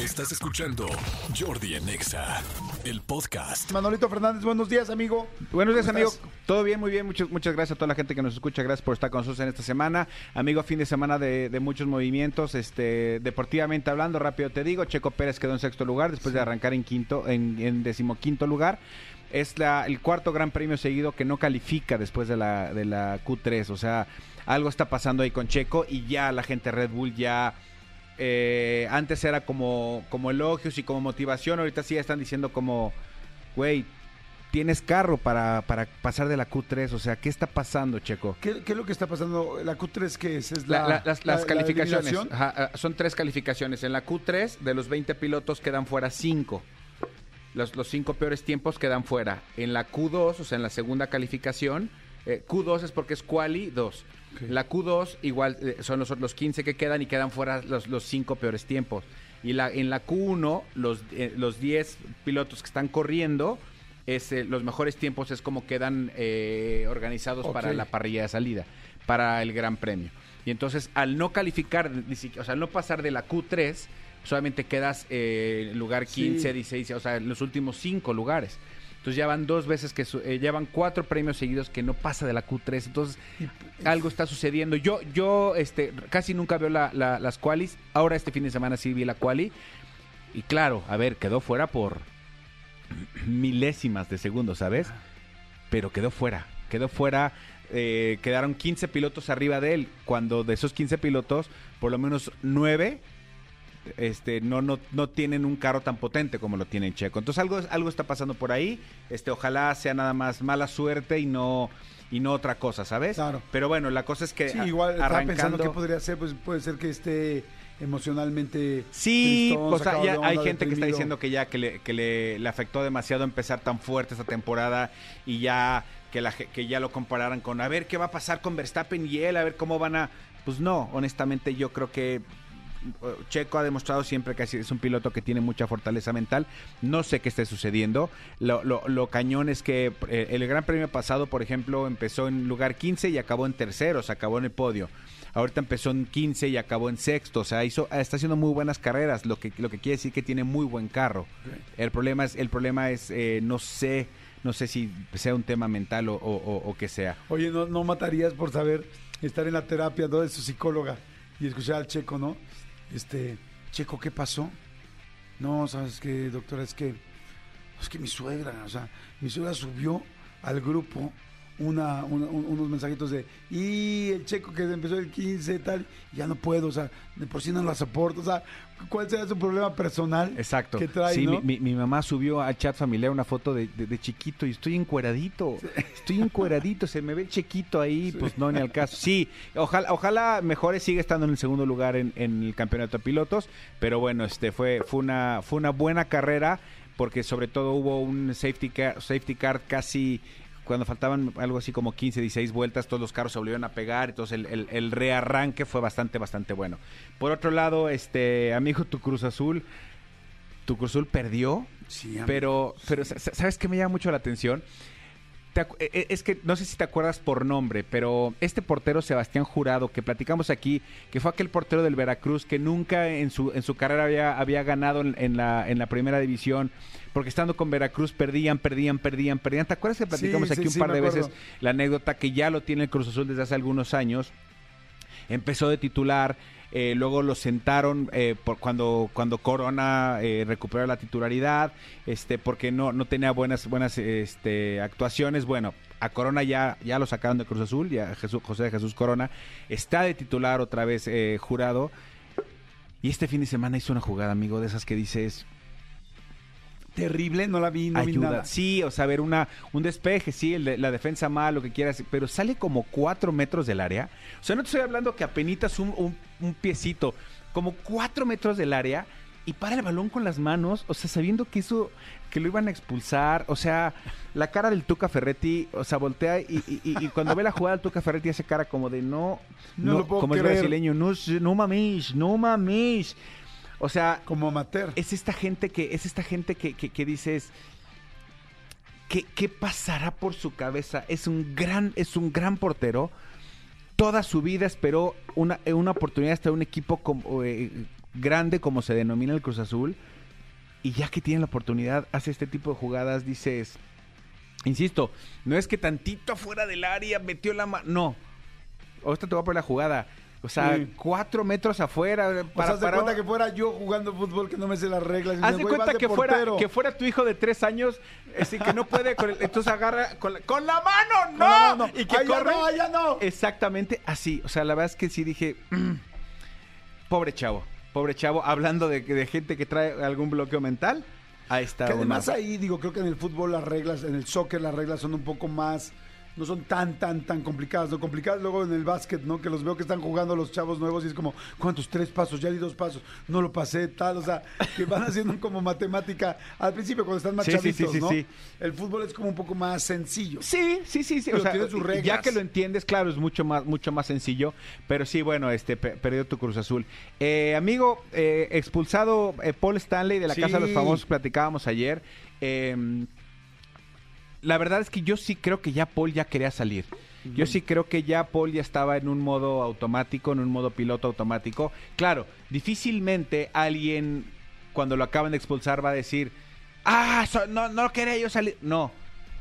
Estás escuchando Jordi en Exa, el podcast. Manolito Fernández, buenos días, amigo. Buenos días, ¿Cómo amigo. Todo bien, muy bien. Muchas, muchas gracias a toda la gente que nos escucha. Gracias por estar con nosotros en esta semana. Amigo, fin de semana de, de muchos movimientos. Este, deportivamente hablando, rápido te digo, Checo Pérez quedó en sexto lugar después de arrancar en quinto, en, en decimoquinto lugar. Es la, el cuarto gran premio seguido que no califica después de la, de la Q3. O sea, algo está pasando ahí con Checo y ya la gente Red Bull ya eh, antes era como, como elogios y como motivación, ahorita sí ya están diciendo como, güey, tienes carro para, para pasar de la Q3, o sea, ¿qué está pasando, Checo? ¿Qué, qué es lo que está pasando? ¿La Q3 qué es? ¿Es La- la, la- las, la- las la calificaciones, ajá, ah, son tres calificaciones. En la Q3, de los 20 pilotos quedan fuera 5. Los, los cinco peores tiempos quedan fuera. En la Q2, o sea, en la segunda calificación, eh, Q2 es porque es quali 2. Ok. La Q2 igual eh, son los, los 15 que quedan y quedan fuera los, los cinco peores tiempos. Y la, en la Q1, los, eh, los 10 pilotos que están corriendo, es, eh, los mejores tiempos es como quedan eh, organizados para Ok. la parrilla de salida, para el Gran Premio. Y entonces, al no calificar, ni siquiera- o sea, al no pasar de la Q3, solamente quedas eh, en lugar Sí. 15, 16, o sea, en los últimos cinco lugares. Entonces ya van dos veces que su- eh, llevan cuatro premios seguidos que no pasa de la Q3. Entonces algo está sucediendo. Yo, yo, este, casi nunca veo la- la- las qualis. Ahora este fin de semana sí vi la quali. Y claro, a ver, quedó fuera por milésimas de segundo, ¿sabes? Pero quedó fuera. Quedó fuera. eh, quedaron 15 pilotos arriba de él. Cuando de esos 15 pilotos, por lo menos 9 este, no, no, no tienen un carro tan potente como lo tiene Checo. Entonces algo, algo está pasando por ahí. Este, ojalá sea nada más mala suerte y no, y no otra cosa, ¿sabes? Claro. Pero bueno, la cosa es que Sí, igual estaba pensando arrancando. qué podría ser, pues puede ser que esté emocionalmente Sí, tristón, o sea, ya onda, hay gente que está diciendo que ya que le, que le, le afectó demasiado empezar tan fuerte esta temporada y ya que, la, que ya lo compararan con a ver qué va a pasar con Verstappen y él, a ver cómo van a... Pues no, honestamente yo creo que Checo ha demostrado siempre que es un piloto que tiene mucha fortaleza mental. No sé qué esté sucediendo. Lo, lo- lo cañón es que eh, el Gran Premio pasado, por ejemplo, empezó en lugar 15 y acabó en tercero, se acabó en el podio. Ahorita empezó en 15 y acabó en sexto. O sea, hizo, está haciendo muy buenas carreras, lo que, lo que quiere decir que tiene muy buen carro. El problema es, el problema es eh, no sé, no sé si sea un tema mental o, o, o- o que sea. Oye, no, no matarías por saber estar en la terapia ¿no? de su psicóloga y escuchar al Checo, ¿no? Este, Checo, ¿qué pasó? No, ¿sabes qué, doctora? Es que, es que mi suegra, o sea, mi suegra subió al grupo una, una- un- unos mensajitos de, y el Checo que empezó el 15 y tal, ya no puedo, o sea, de por sí no la soporto, o sea, ¿cuál será su problema personal Exacto. que trae, sí, no? mi, mi- mi mamá subió al chat familiar una foto de, de- de chiquito y estoy encueradito. Estoy encueradito, se me ve chiquito ahí, pues no, ni al caso. Sí, ojalá, ojalá mejore, sigue estando en el segundo lugar en, en el campeonato de pilotos, pero bueno, este fue, fue una, fue una buena carrera porque sobre todo hubo un safety car, safety car casi cuando faltaban algo así como 15, 16 vueltas, todos los carros se volvieron a pegar, entonces el, el- el rearranque fue bastante, bastante bueno. Por otro lado, este amigo, tu Cruz Azul, tu Cruz Azul perdió, Sí, pero, pero sa- sa- ¿sabes qué me llama mucho la atención? E- e- es que no sé si te acuerdas por nombre, pero este portero Sebastián Jurado, que platicamos aquí, que fue aquel portero del Veracruz que nunca en su, en su carrera había, había ganado en, en la, en la primera división, porque estando con Veracruz perdían, perdían, perdían, perdían. ¿Te acuerdas que platicamos Sí, aquí sí, un sí, par de acuerdo. veces la anécdota que ya lo tiene el Cruz Azul desde hace algunos años? Empezó de titular, eh, luego lo sentaron eh, por cuando cuando Corona eh, recuperó la titularidad, este porque no no tenía buenas buenas este actuaciones, bueno, a Corona ya ya lo sacaron de Cruz Azul, ya Jesús, José de Jesús Corona está de titular otra vez jurado. Y este fin de semana hizo una jugada, amigo, de esas que dices, Terrible, no la vi, no vi ayuda. nada. Sí, o sea, ver una, un despeje, sí, el de- la defensa mal, lo que quieras, pero sale como cuatro metros del área. O sea, no te estoy hablando que apenitas un, un, un piecito, como cuatro metros del área y para el balón con las manos, o sea, sabiendo que eso, que lo iban a expulsar, o sea, la cara del Tuca Ferretti, o sea, voltea y, y- y- y cuando ve la jugada del Tuca Ferretti hace cara como de no, No lo puedo como es creer. brasileño, no, no mames, no mames. O sea, Como amateur. es esta gente que es esta gente que, que, que dices ¿qué, qué pasará por su cabeza es un gran es un gran portero toda su vida esperó una, una oportunidad hasta un equipo como, eh, grande como se denomina el Cruz Azul, y ya que tiene la oportunidad, hace este tipo de jugadas, dices, insisto, no es que tantito afuera del área metió la mano, no. Ahorita te voy a poner la jugada. O sea, cuatro metros afuera. Para, Para, haz de para- cuenta que fuera yo jugando fútbol que no me sé las reglas. Haz de "Güey, cuenta que fuera, portero". que fuera tu hijo de tres años, así que no puede, con el- entonces agarra con la, con la mano, no, la mano. y que Ay, ya corre. no, ya no. Exactamente así. O sea, la verdad es que sí dije, "Mm, pobre chavo, pobre chavo, hablando de, de gente que trae algún bloqueo mental. Ahí está. Que además ahí, digo, creo que en el fútbol las reglas, en el soccer las reglas son un poco más, no son tan, tan, tan complicadas. Lo complicadas luego en el básquet, ¿no? Que los veo que están jugando los chavos nuevos y es como, ¿cuántos? Tres pasos, ya di dos pasos, no lo pasé, tal, o sea, que van haciendo como matemática al principio cuando están más Sí, sí, sí, chavitos, sí, ¿no? El fútbol es como un poco más sencillo. Sí, sí, sí, sí. Pero O sea, tiene sus ya reglas. que lo entiendes, claro, es mucho más, mucho más sencillo. Pero sí, bueno, este pe- perdió tu Cruz Azul. Eh, amigo, eh, expulsado eh, Paul Stanley de la. Casa de los Famosos, platicábamos ayer. Eh, la verdad es que yo sí creo que ya Paul ya quería salir. Yo sí creo que ya Paul ya estaba en un modo automático, en un modo piloto automático. Claro, difícilmente alguien cuando lo acaban de expulsar va a decir, ah, so- no, no quería yo salir. No,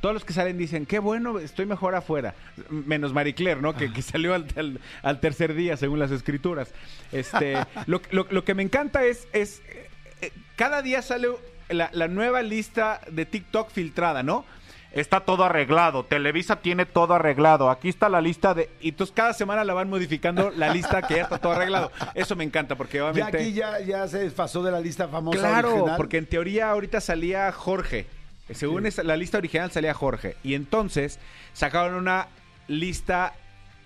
todos los que salen dicen, qué bueno, estoy mejor afuera. Menos Marie Claire, ¿no? Que, que salió al, al- al tercer día, según las escrituras. Este, lo, lo- lo que me encanta es, es eh, eh, cada día sale la, la nueva lista de TikTok filtrada, ¿no? Está todo arreglado. Televisa tiene todo arreglado. Aquí está la lista de. Y entonces cada semana la van modificando la lista que ya está todo arreglado. Eso me encanta porque Ya obviamente. aquí ya, ya se desfasó de la lista famosa Claro, original. porque en teoría ahorita salía Jorge. Según Sí. la lista original salía Jorge. Y entonces sacaron una lista,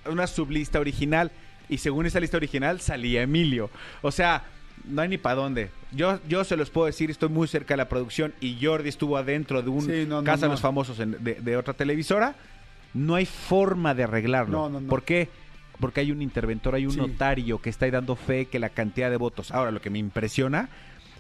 una sublista original. Y según esa lista original salía Emilio. O sea, no hay ni para dónde. Yo, yo se los puedo decir, estoy muy cerca de la producción y Jordi estuvo adentro de un Sí, no, no, Casa de no. los Famosos en- de, de otra televisora. No hay forma de arreglarlo. No, no, no. ¿Por qué? Porque hay un interventor, hay un Sí. notario que está ahí dando fe que la cantidad de votos. Ahora, lo que me impresiona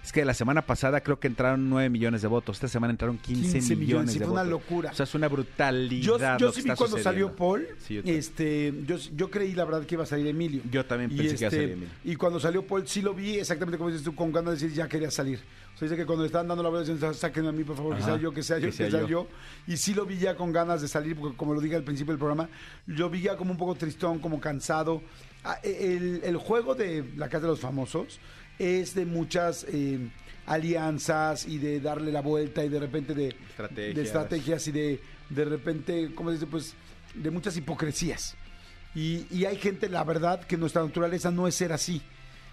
es que la semana pasada creo que entraron 9 millones de votos. Esta semana entraron 15, 15 millones, sí, de fue una votos. locura. O sea, es una brutalidad. Yo, yo sí vi cuando sucediendo. salió Paul, Sí, yo este, yo, yo creí la verdad que iba a salir Emilio. Yo también pensé que iba a salir Emilio. Y cuando salió Paul, sí lo vi exactamente como dices tú, con ganas de decir ya quería salir. O sea, dice que cuando le estaban dando la decían, sáquenme a mí, por favor, que sea yo, que sea yo, que que sea sea, yo. Y sí lo vi ya con ganas de salir, porque como lo dije al principio del programa, yo vi ya como un poco tristón, como cansado. Ah, El, el juego de la Casa de los Famosos es de muchas eh, alianzas y de darle la vuelta y de repente de Estrategias. de estrategias y de, de repente, ¿cómo se dice? Pues de muchas hipocresías. Y, y hay gente, la verdad, que nuestra naturaleza no es ser así.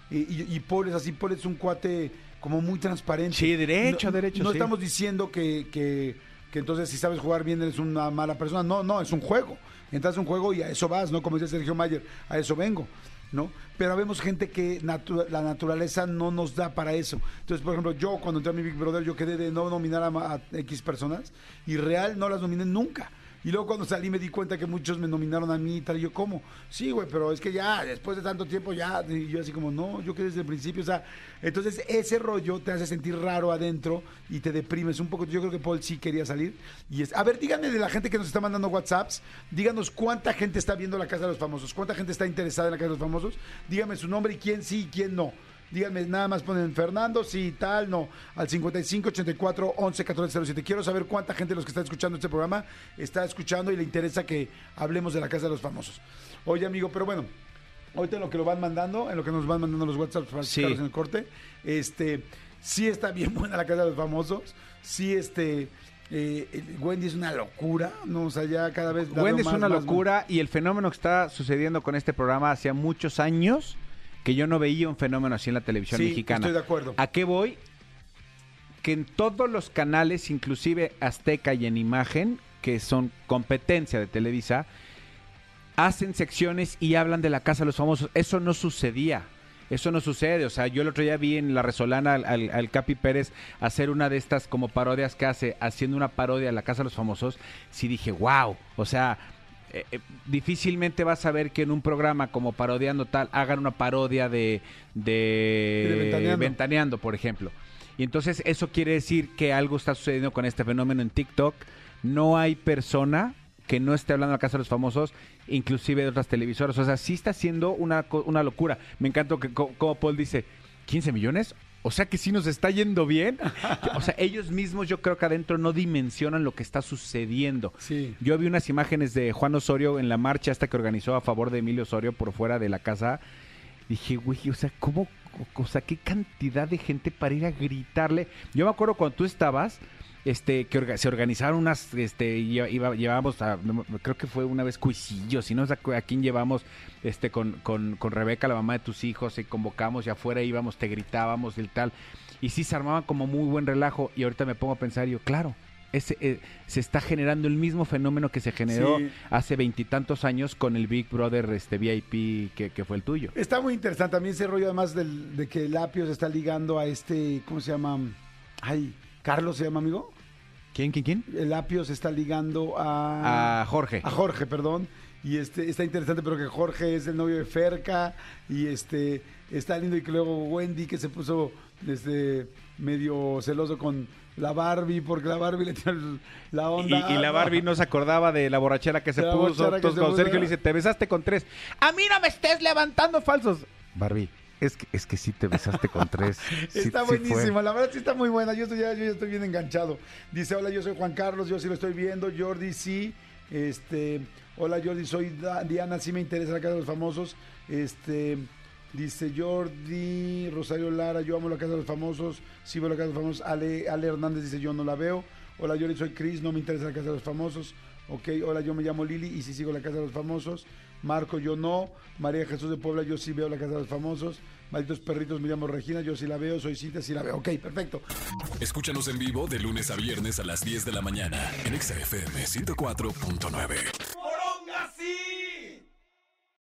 Y, y, y Paul es así, Paul es un cuate como muy transparente. Sí, derecho, no, derecho, No sí. estamos diciendo que, que, que entonces si sabes jugar bien eres una mala persona. No, no, es un juego. Entras a un juego y a eso vas, ¿no? Como dice Sergio Mayer, a eso vengo. ¿No? Pero vemos gente que natu- la naturaleza no nos da para eso. Entonces, por ejemplo, yo cuando entré a mi Big Brother, yo quedé de no nominar a, a X personas y real no las nominé nunca. Y luego cuando salí me di cuenta que muchos me nominaron a mí y tal. Y yo, ¿cómo? Sí, güey, pero es que ya, después de tanto tiempo, ya. Y yo así como, no, yo quedé desde el principio. O sea, entonces ese rollo te hace sentir raro adentro y te deprimes un poco. Yo creo que Paul sí quería salir. Y es, a ver, díganme de la gente que nos está mandando WhatsApps, díganos cuánta gente está viendo la Casa de los Famosos, cuánta gente está interesada en la Casa de los Famosos. Díganme su nombre y quién sí y quién no. Díganme, nada más ponen Fernando, sí, tal, no. Al 55 84 11 14 07. Quiero saber cuánta gente de los que están escuchando este programa está escuchando y le interesa que hablemos de la Casa de los Famosos. Oye, amigo, pero bueno, ahorita en lo que lo van mandando, en lo que nos van mandando los WhatsApps para Sí. en el corte, este, sí está bien buena la Casa de los Famosos. Sí, este. eh, Wendy es una locura, ¿no? O sea, ya cada vez. Wendy es una más, locura y el fenómeno que está sucediendo con este programa hacía muchos años que yo no veía un fenómeno así en la televisión Sí, mexicana. estoy de acuerdo. ¿A qué voy? Que en todos los canales, inclusive Azteca y en Imagen, que son competencia de Televisa, hacen secciones y hablan de la Casa de los Famosos. Eso no sucedía. Eso no sucede. O sea, yo el otro día vi en La Resolana al, al- al Capi Pérez hacer una de estas como parodias que hace, haciendo una parodia de la Casa de los Famosos. Sí dije, wow. O sea, eh, eh, difícilmente vas a ver que en un programa como parodiando tal hagan una parodia de, de, De Ventaneando. Ventaneando, por ejemplo. Y entonces eso quiere decir que algo está sucediendo con este fenómeno en TikTok. No hay persona que no esté hablando Casa de los Famosos, inclusive de otras televisoras. O sea, sí está siendo una, una locura. Me encanta que co- como Paul dice, 15 millones. O sea que sí nos está yendo bien. O sea, ellos mismos yo creo que adentro no dimensionan lo que está sucediendo. Sí. Yo vi unas imágenes de Juan Osorio en la marcha hasta que organizó a favor de Emilio Osorio por fuera de la casa. Dije, güey, o sea, ¿cómo? O sea, qué cantidad de gente para ir a gritarle. Yo me acuerdo cuando tú estabas, este, que orga- se organizaron unas, este, iba, llevábamos a, creo que fue una vez Cuisillos, y no sé a quién llevamos, este, con, con, con Rebeca, la mamá de tus hijos, y convocamos y afuera íbamos, te gritábamos y tal. Y sí se armaban como muy buen relajo, y ahorita me pongo a pensar, yo, claro, ese, eh, se está generando el mismo fenómeno que se generó Sí. hace veintitantos años con el Big Brother este VIP que, que fue el tuyo. Está muy interesante también ese rollo además del- de que el apio se está ligando a este, ¿cómo se llama? Ay, Carlos se llama, amigo. ¿Quién, quién, quién? El apio se está ligando a... A Jorge. A Jorge, perdón. Y este está interesante, pero que Jorge es el novio de Ferca. Y este está lindo. Y que luego Wendy, que se puso este medio celoso con la Barbie, porque la Barbie le tiró la onda. y la Barbie no se acordaba de la borrachera que se la puso. Entonces, se cuando puso. Sergio le dice, te besaste con tres. A mí no me estés levantando falsos. Barbie, es que, es que sí te besaste con tres. Sí- Está sí buenísima, la verdad sí está muy buena. Yo estoy, ya, yo estoy bien enganchado. Dice, hola, yo soy Juan Carlos, yo sí lo estoy viendo. Jordi, sí. Este, hola Jordi, soy Diana, sí me interesa la casa de los famosos. Este, dice Jordi, Rosario Lara, yo amo la casa de los famosos. Sí veo la casa de los famosos. Ale, Ale Hernández dice, yo no la veo. Hola Jordi, soy Cris, no me interesa la casa de los famosos. Ok, hola, yo me llamo Lili y sí sigo la casa de los famosos. Marco, yo no. María Jesús de Puebla, yo sí veo la casa de los famosos. Malditos perritos, me llamo Regina, yo sí la veo. Soy Cinta, sí la veo. Ok, perfecto. Escúchanos en vivo de lunes a viernes a las 10 de la mañana en Exa FM 104.9.